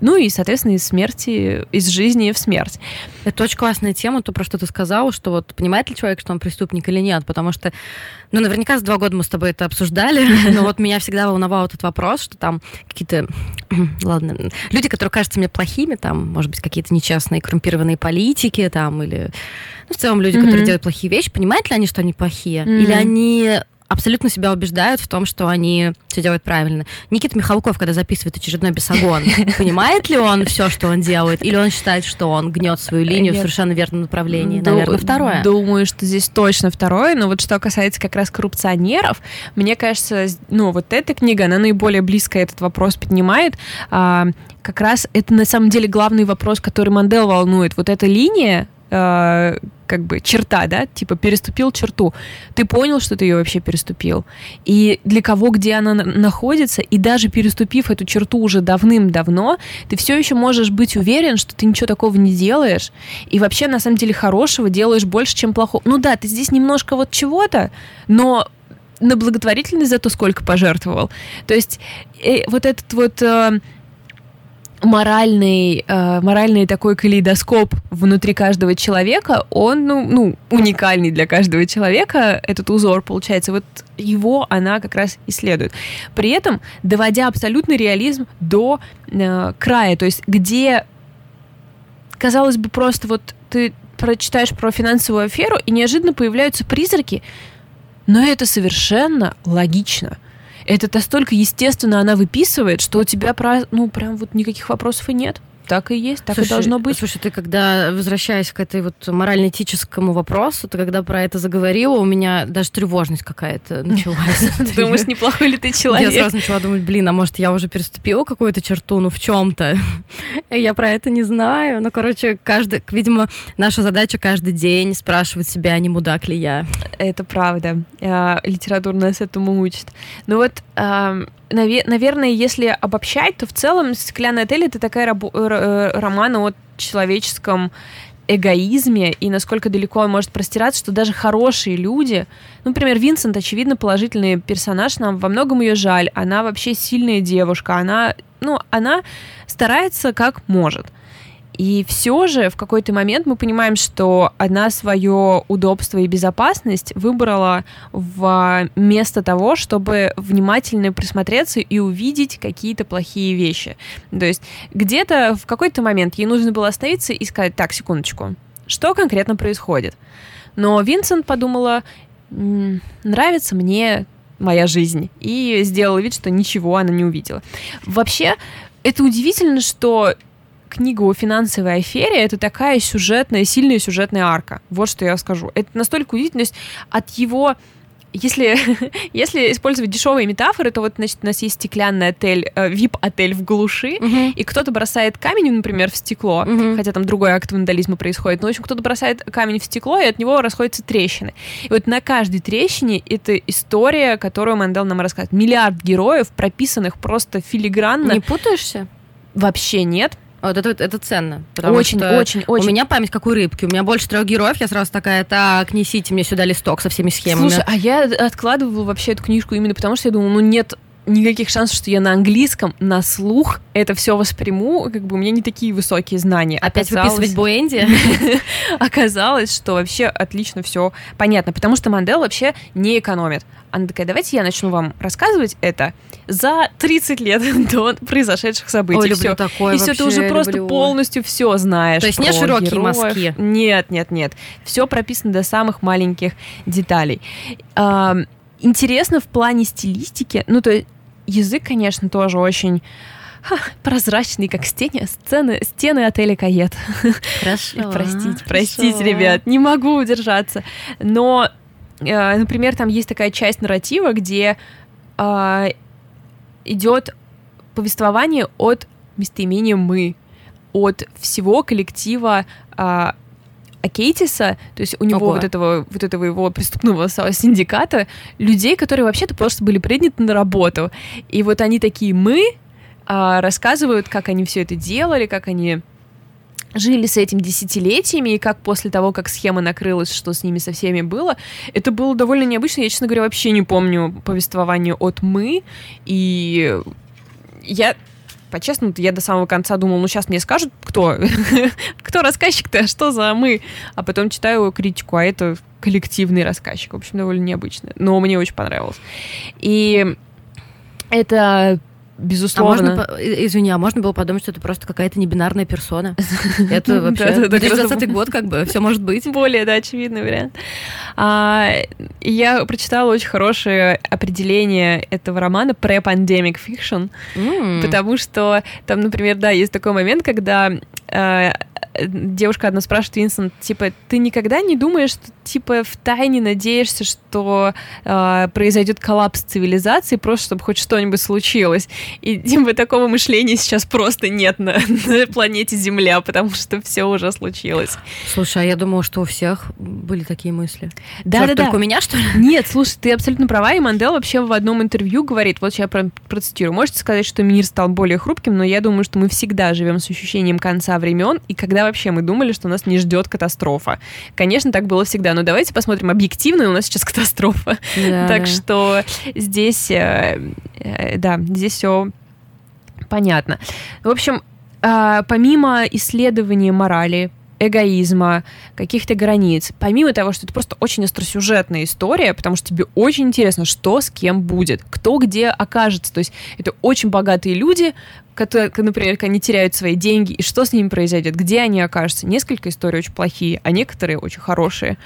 Ну и, соответственно, из смерти, из жизни в смерть. Это очень классная тема, то, про что ты сказал, что вот понимает ли человек, что он преступник или нет, потому что, ну, наверняка за два года мы с тобой это обсуждали, но вот меня всегда волновал этот вопрос, что там какие-то, ладно, люди, которые кажутся мне плохими, там, может быть, какие-то нечестные, коррумпированные политики, там, или, ну, в целом люди, которые делают плохие вещи, понимают ли они, что они плохие? Или они абсолютно себя убеждают в том, что они все делают правильно. Никита Михалков, когда записывает очередной бесогон, понимает ли он все, что он делает, или он считает, что он гнет свою линию в совершенно верном направлении? Наверное, второе. Думаю, что здесь точно второе. Но вот что касается как раз коррупционеров, мне кажется, ну вот эта книга, она наиболее близко этот вопрос поднимает. А, как раз это на самом деле главный вопрос, который Мандел волнует. Вот эта линия, а, как бы черта, да, типа переступил черту. Ты понял, что ты ее вообще переступил. И для кого, где она на- находится, и даже переступив эту черту уже давным-давно, ты все еще можешь быть уверен, что ты ничего такого не делаешь, и вообще на самом деле хорошего делаешь больше, чем плохого. Ну да, ты здесь немножко вот чего-то, но на благотворительность зато сколько пожертвовал. То есть э, вот этот вот э, моральный, э, моральный такой калейдоскоп внутри каждого человека, он, ну, ну, уникальный для каждого человека, этот узор, получается, вот его она как раз исследует. При этом доводя абсолютный реализм до э, края, то есть где, казалось бы, просто вот ты прочитаешь про финансовую аферу, и неожиданно появляются призраки, но это совершенно логично. Это настолько естественно она выписывает, что у тебя, ну, прям вот никаких вопросов и нет. Так и есть, так слушай, и должно быть. Слушай, ты когда, возвращаясь к этой вот морально-этическому вопросу, ты когда про это заговорила, у меня даже тревожность какая-то началась. Думаешь, неплохой ли ты человек? Я сразу начала думать, блин, а может, я уже переступила какую-то черту, ну, в чем-то? Я про это не знаю. Ну, короче, каждый, видимо, наша задача каждый день спрашивать себя, не мудак ли я. Это правда. А, литература нас этому учит. Ну вот, наверное, если обобщать, то в целом «Стеклянный отель» — это такая э, роман о человеческом эгоизме и насколько далеко он может простираться, что даже хорошие люди, ну, например, Винсент, очевидно, положительный персонаж, нам во многом ее жаль, она вообще сильная девушка, она, ну, она старается как может. И все же в какой-то момент мы понимаем, что одна свое удобство и безопасность выбрала вместо того, чтобы внимательно присмотреться и увидеть какие-то плохие вещи. То есть где-то в какой-то момент ей нужно было остановиться и сказать, так, секундочку, что конкретно происходит? Но Винсент подумала, нравится мне моя жизнь, и сделала вид, что ничего она не увидела. Вообще, это удивительно, что книга о финансовой афере — это такая сюжетная, сильная сюжетная арка. Вот что я скажу. Это настолько удивительно. То есть от его если, если использовать дешевые метафоры, то вот, значит, у нас есть стеклянный отель, э, VIP-отель в глуши, uh-huh. и кто-то бросает камень, например, в стекло, uh-huh. хотя там другой акт вандализма происходит, но, в общем, кто-то бросает камень в стекло, и от него расходятся трещины. И вот на каждой трещине это история, которую Мандел нам рассказывает. Миллиард героев, прописанных просто филигранно. Не путаешься? Вообще нет. Вот это, это ценно. Очень, что очень, очень. У меня память как у рыбки. У меня больше трех героев. Я сразу такая, так, несите мне сюда листок со всеми схемами. Слушай, а я откладывала вообще эту книжку именно потому, что я думала, ну нет никаких шансов, что я на английском, на слух это все восприму, как бы у меня не такие высокие знания. Опять Оказалось... выписывать Буэнди? Оказалось, что вообще отлично все понятно, потому что Мандел вообще не экономит. Она такая, давайте я начну вам рассказывать это за 30 лет до произошедших событий. Ой, люблю такое И все, ты уже просто люблю. полностью все знаешь. То есть не широкие героев. мазки? Нет, нет, нет. Все прописано до самых маленьких деталей. Интересно в плане стилистики, ну, то есть язык, конечно, тоже очень Ха, прозрачный, как стены, сцены, стены отеля Кает. Хорошо. простите, простите, ребят, не могу удержаться. Но, э, например, там есть такая часть нарратива, где э, идет повествование от местоимения «мы», от всего коллектива э, Акейтиса, то есть у него Ого. вот этого, вот этого его преступного синдиката, людей, которые вообще-то просто были приняты на работу. И вот они такие «мы», а, рассказывают, как они все это делали, как они жили с этим десятилетиями, и как после того, как схема накрылась, что с ними со всеми было, это было довольно необычно. Я, честно говоря, вообще не помню повествование от «мы», и я по-честному, я до самого конца думала, ну сейчас мне скажут, кто, кто рассказчик-то, что за мы, а потом читаю критику, а это коллективный рассказчик, в общем, довольно необычно, но мне очень понравилось. И это безусловно. А можно, извини, а можно было подумать, что это просто какая-то небинарная персона? Это вообще 2020 год, как бы, все может быть. Более, да, очевидный вариант. А, я прочитала очень хорошее определение этого романа pre-pandemic fiction, потому что там, например, да, есть такой момент, когда э, девушка одна спрашивает Винсент, типа, ты никогда не думаешь, что, типа, в тайне надеешься, что э, произойдет коллапс цивилизации, просто чтобы хоть что-нибудь случилось? И, типа, такого мышления сейчас просто нет на, на планете Земля, потому что все уже случилось. Слушай, а я думала, что у всех были такие мысли. Да, Черт, да, только да. у меня, что ли? Нет, слушай, ты абсолютно права, и Мандел вообще в одном интервью говорит, вот я процитирую, можете сказать, что мир стал более хрупким, но я думаю, что мы всегда живем с ощущением конца времен, и когда вообще мы думали, что нас не ждет катастрофа. Конечно, так было всегда, но давайте посмотрим объективно, у нас сейчас катастрофа. Да, так да. что здесь, э, э, да, здесь все понятно. В общем, э, помимо исследования морали, эгоизма, каких-то границ. Помимо того, что это просто очень остросюжетная история, потому что тебе очень интересно, что с кем будет, кто где окажется. То есть это очень богатые люди, которые, например, они теряют свои деньги, и что с ними произойдет, где они окажутся. Несколько историй очень плохие, а некоторые очень хорошие.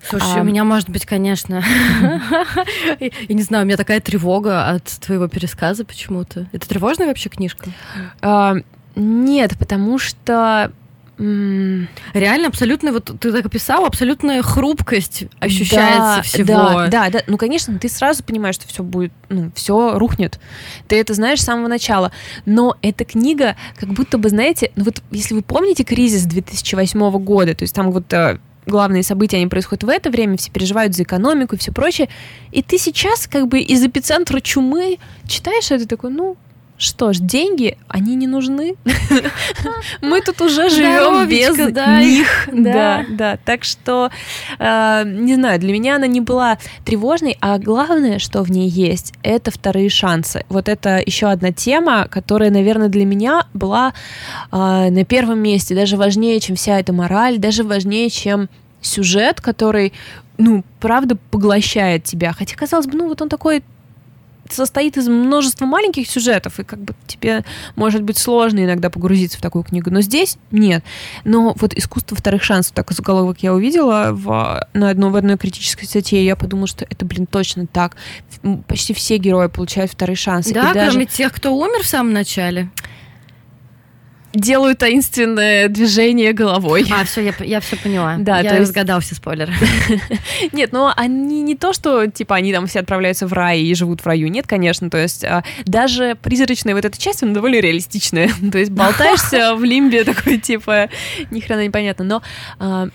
Слушай, а... у меня, может быть, конечно, я не знаю, у меня такая тревога от твоего пересказа почему-то. Это тревожная вообще книжка? А, Нет, потому что Реально абсолютно, вот ты так описал, абсолютная хрупкость ощущается да, всего. Да, да, да. Ну, конечно, ты сразу понимаешь, что все будет, ну, все рухнет. Ты это знаешь с самого начала. Но эта книга, как будто бы, знаете, ну вот если вы помните кризис 2008 года, то есть там вот э, главные события, они происходят в это время, все переживают за экономику и все прочее. И ты сейчас как бы из эпицентра чумы читаешь это такой, ну, что ж, деньги, они не нужны. Мы тут уже живем без них. Да, да. Так что, э, не знаю, для меня она не была тревожной, а главное, что в ней есть, это вторые шансы. Вот это еще одна тема, которая, наверное, для меня была э, на первом месте, даже важнее, чем вся эта мораль, даже важнее, чем сюжет, который ну, правда поглощает тебя. Хотя, казалось бы, ну, вот он такой состоит из множества маленьких сюжетов, и как бы тебе может быть сложно иногда погрузиться в такую книгу. Но здесь нет. Но вот искусство вторых шансов, так заголовок я увидела в, на одну, в одной критической статье, я подумала, что это, блин, точно так. Почти все герои получают вторые шансы. Да, и даже... кроме тех, кто умер в самом начале делаю таинственное движение головой. А, все, я, я все поняла. Да, я то есть... разгадал все спойлеры. Нет, но они не то, что, типа, они там все отправляются в рай и живут в раю. Нет, конечно, то есть а, даже призрачная вот эта часть, она довольно реалистичная. то есть болтаешься в лимбе такой, типа, ни хрена непонятно. Но а,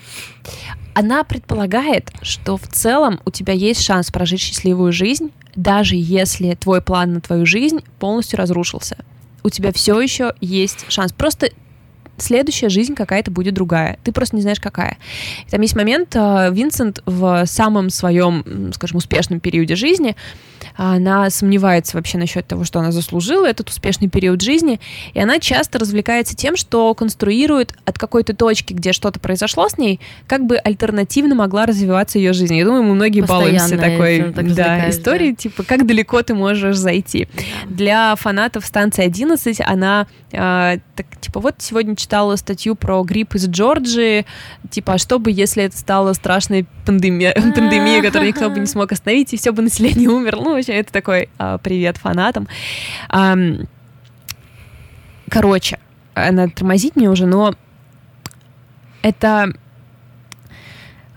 она предполагает, что в целом у тебя есть шанс прожить счастливую жизнь, даже если твой план на твою жизнь полностью разрушился у тебя все еще есть шанс. Просто следующая жизнь какая-то будет другая. Ты просто не знаешь, какая. Там есть момент, э, Винсент в самом своем, скажем, успешном периоде жизни она сомневается вообще насчет того, что она заслужила этот успешный период жизни, и она часто развлекается тем, что конструирует от какой-то точки, где что-то произошло с ней, как бы альтернативно могла развиваться ее жизнь. Я думаю, мы многие Постоянно балуемся такой так да, историей, да. типа, как далеко ты можешь зайти. Для фанатов станции 11 она э, так, типа, вот сегодня читала статью про грипп из Джорджии, типа, а что бы, если это стала страшная пандемия, пандемия, которую никто бы не смог остановить, и все бы население умерло. Ну, общем, это такой а, привет фанатам. А, короче, надо тормозить мне уже, но это,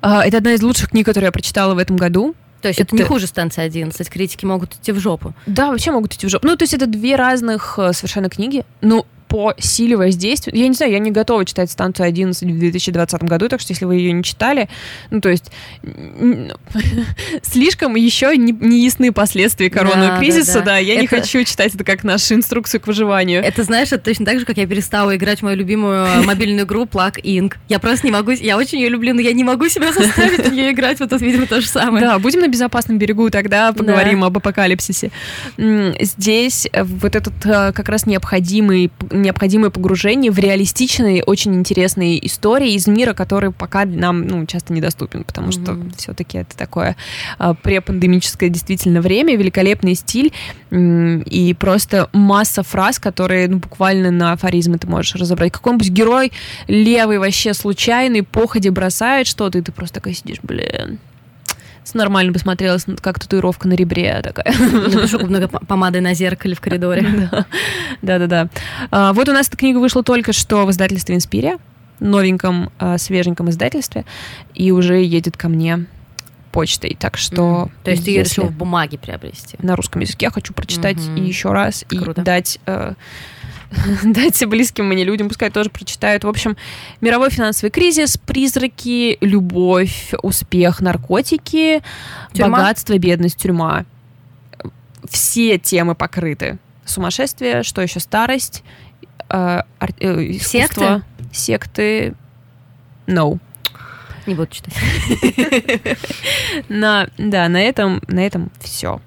а, это одна из лучших книг, которые я прочитала в этом году. То есть это, это не хуже станции 11, критики могут идти в жопу. Да, вообще могут идти в жопу. Ну, то есть это две разных э, совершенно книги. Ну, по силе воздействия. Я не знаю, я не готова читать станцию 11 в 2020 году, так что если вы ее не читали, ну, то есть слишком еще не, не ясны последствия коронавируса да, кризиса, да, да. да я это... не хочу читать это как нашу инструкцию к выживанию. Это, знаешь, это точно так же, как я перестала играть в мою любимую э, мобильную игру Plug Inc. Я просто не могу, я очень ее люблю, но я не могу себя заставить в нее играть, вот тут, видимо, то же самое. Да, будем на безопасном берегу, тогда поговорим да. об апокалипсисе. Здесь э, вот этот э, как раз необходимый необходимое погружение в реалистичные, очень интересные истории из мира, который пока нам ну, часто недоступен, потому mm-hmm. что все-таки это такое а, препандемическое действительно время, великолепный стиль и просто масса фраз, которые ну, буквально на афоризмы ты можешь разобрать. Какой-нибудь герой левый вообще случайный, походе бросает что-то, и ты просто такой сидишь, блин, нормально бы смотрелась, как татуировка на ребре такая. Напишу много помады на зеркале в коридоре. Да-да-да. А, вот у нас эта книга вышла только что в издательстве «Инспирия», новеньком, а, свеженьком издательстве, и уже едет ко мне почтой, так что... Mm. То есть ты ее решил в бумаге приобрести? На русском языке я хочу прочитать mm-hmm. и еще раз, Круто. и дать э, дайте близким мне людям, пускай тоже прочитают. В общем, мировой финансовый кризис, призраки, любовь, успех, наркотики, тюрьма? богатство, бедность, тюрьма. Все темы покрыты. Сумасшествие, что еще старость, э, э, искусство, секты, секты, no. Не буду читать. на, да, на этом, на этом все.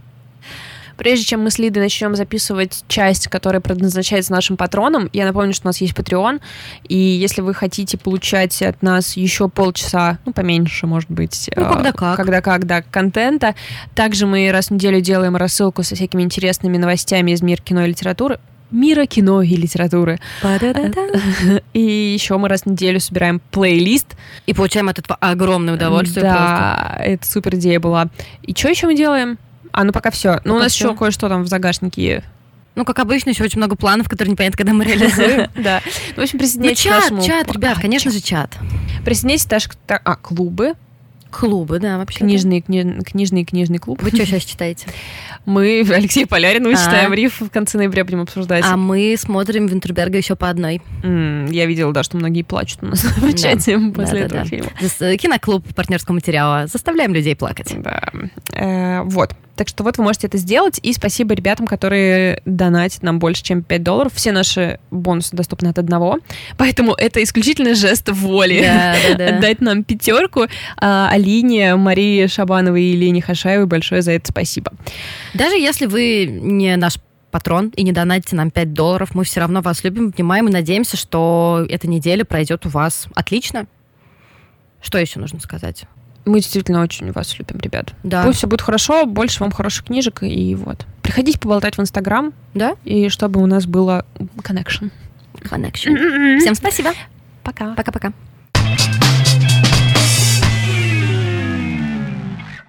Прежде чем мы с Лидой начнем записывать часть, которая предназначается нашим патронам, я напомню, что у нас есть Patreon, и если вы хотите получать от нас еще полчаса, ну, поменьше, может быть, ну, когда э, как. Когда как, да, контента. Также мы раз в неделю делаем рассылку со всякими интересными новостями из мира кино и литературы мира кино и литературы. И еще мы раз в неделю собираем плейлист. И получаем от этого огромное удовольствие. Да, просто. это супер идея была. И что еще мы делаем? А, ну пока все. Ну, у нас еще кое-что там в загашнике Ну, как обычно, еще очень много планов, которые непонятно, когда мы реализуем. Да. В общем, Ну, присоединяйтесь к чат, нашему... чат, ребят, конечно же, чат. Присоединяйтесь даже к... А, клубы. Клубы, да, вообще. Книжный, кни- книжный книжный клуб. Вы что сейчас читаете? Мы Алексея Поляринова А. читаем риф в конце ноября будем обсуждать. А мы смотрим Винтерберга еще по одной. М, Я видела, да, что многие плачут у нас в чате после Да, этого да, фильма. Зас- Киноклуб партнерского материала. Заставляем людей плакать. Да. Э, Вот. Так что вот вы можете это сделать. И спасибо ребятам, которые донатят нам больше, чем 5 долларов. Все наши бонусы доступны от одного. Поэтому это исключительно жест воли. Да, да, да. Отдать нам пятерку. А, Алине, Марии Шабановой и Лене Хашаевой большое за это спасибо. Даже если вы не наш патрон и не донатите нам 5 долларов, мы все равно вас любим, внимаем и надеемся, что эта неделя пройдет у вас отлично. Что еще нужно сказать? Мы действительно очень вас любим, ребят. Да. Пусть все будет хорошо, больше вам хороших книжек, и вот. Приходите поболтать в Инстаграм, Да? и чтобы у нас было connection. Connection. Всем спасибо. Пока. Пока-пока.